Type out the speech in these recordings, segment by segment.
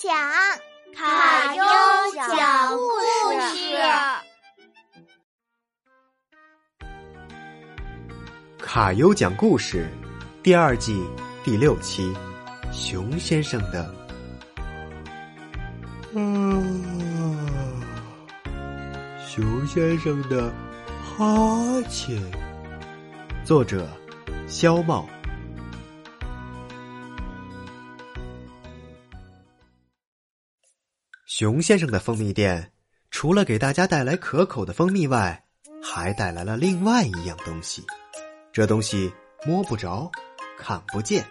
讲卡优讲故事。卡优讲故事第二季第六期，熊先生的。嗯，熊先生的哈欠。作者：肖茂。熊先生的蜂蜜店，除了给大家带来可口的蜂蜜外，还带来了另外一样东西。这东西摸不着，看不见，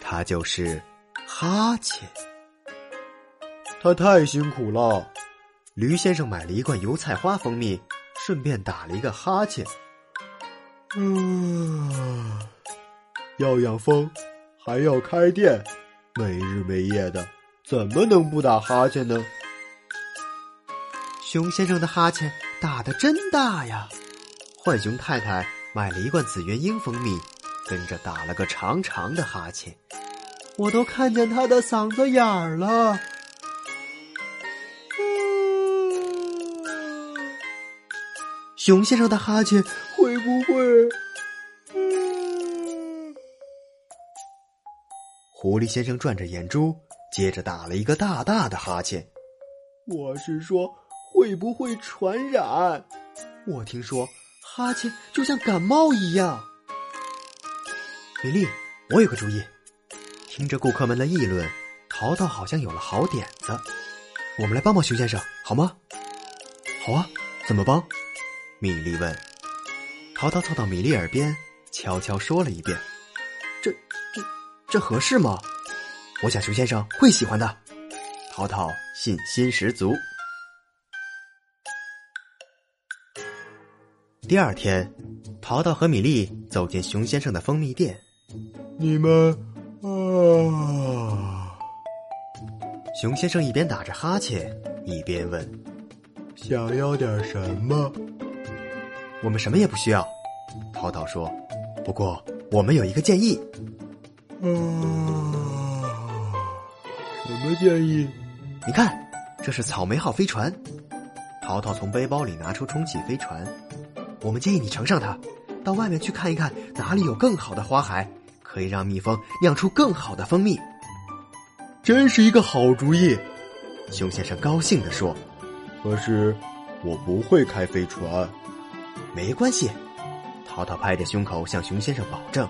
它就是哈欠。他太辛苦了。驴先生买了一罐油菜花蜂蜜，顺便打了一个哈欠。嗯，要养蜂，还要开店，没日没夜的。怎么能不打哈欠呢？熊先生的哈欠打得真大呀！浣熊太太买了一罐紫元英蜂蜜，跟着打了个长长的哈欠，我都看见他的嗓子眼儿了。熊先生的哈欠会不会？狐狸先生转着眼珠。接着打了一个大大的哈欠，我是说会不会传染？我听说哈欠就像感冒一样。米粒，我有个主意。听着顾客们的议论，淘淘好像有了好点子。我们来帮帮熊先生好吗？好啊，怎么帮？米粒问。淘淘凑到米粒耳边，悄悄说了一遍：“这、这、这合适吗？”我想熊先生会喜欢的，淘淘信心十足。第二天，淘淘和米粒走进熊先生的蜂蜜店。你们啊，熊先生一边打着哈欠，一边问：“想要点什么？”我们什么也不需要，淘淘说。不过我们有一个建议。嗯。什么建议？你看，这是草莓号飞船。淘淘从背包里拿出充气飞船。我们建议你乘上它，到外面去看一看，哪里有更好的花海，可以让蜜蜂酿出更好的蜂蜜。真是一个好主意，熊先生高兴地说。可是我不会开飞船。没关系，淘淘拍着胸口向熊先生保证：“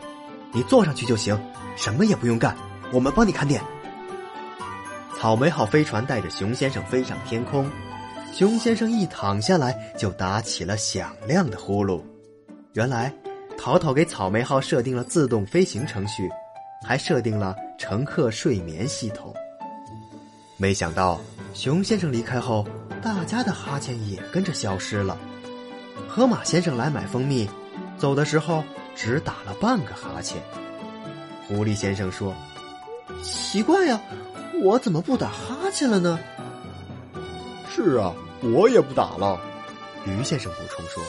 你坐上去就行，什么也不用干，我们帮你看店。”草莓号飞船带着熊先生飞上天空，熊先生一躺下来就打起了响亮的呼噜。原来，淘淘给草莓号设定了自动飞行程序，还设定了乘客睡眠系统。没想到，熊先生离开后，大家的哈欠也跟着消失了。河马先生来买蜂蜜，走的时候只打了半个哈欠。狐狸先生说：“奇怪呀。”我怎么不打哈欠了呢？是啊，我也不打了。于先生补充说：“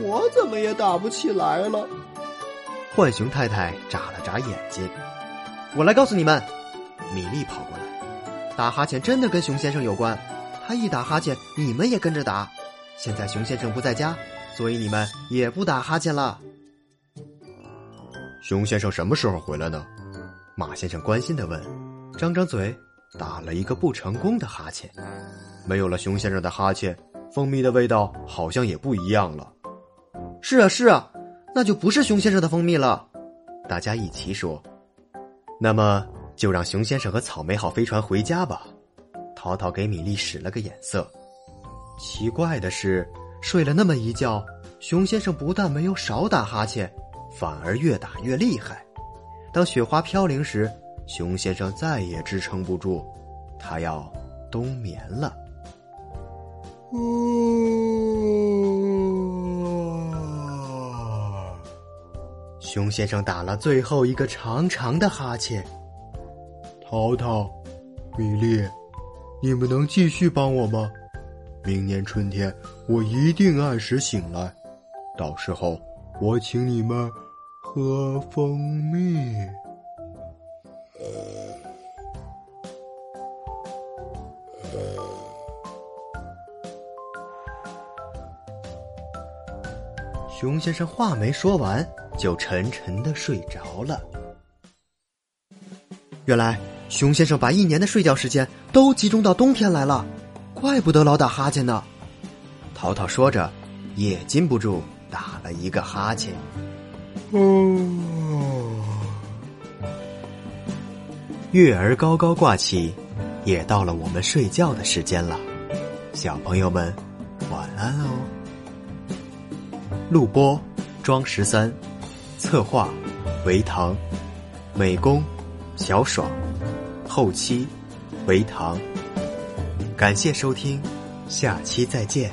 我怎么也打不起来了。”浣熊太太眨了眨眼睛。我来告诉你们，米粒跑过来，打哈欠真的跟熊先生有关。他一打哈欠，你们也跟着打。现在熊先生不在家，所以你们也不打哈欠了。熊先生什么时候回来呢？马先生关心的问。张张嘴，打了一个不成功的哈欠。没有了熊先生的哈欠，蜂蜜的味道好像也不一样了。是啊，是啊，那就不是熊先生的蜂蜜了。大家一起说。那么就让熊先生和草莓号飞船回家吧。淘淘给米粒使了个眼色。奇怪的是，睡了那么一觉，熊先生不但没有少打哈欠，反而越打越厉害。当雪花飘零时。熊先生再也支撑不住，他要冬眠了。熊先生打了最后一个长长的哈欠。淘淘、米粒，你们能继续帮我吗？明年春天我一定按时醒来，到时候我请你们喝蜂蜜。熊先生话没说完就沉沉的睡着了。原来熊先生把一年的睡觉时间都集中到冬天来了怪不得老打哈欠呢。淘淘说着也禁不住打了一个哈欠。嗯月儿高高挂起，也到了我们睡觉的时间了。小朋友们，晚安哦。录播：庄十三，策划：维唐，美工：小爽，后期：维唐。感谢收听，下期再见。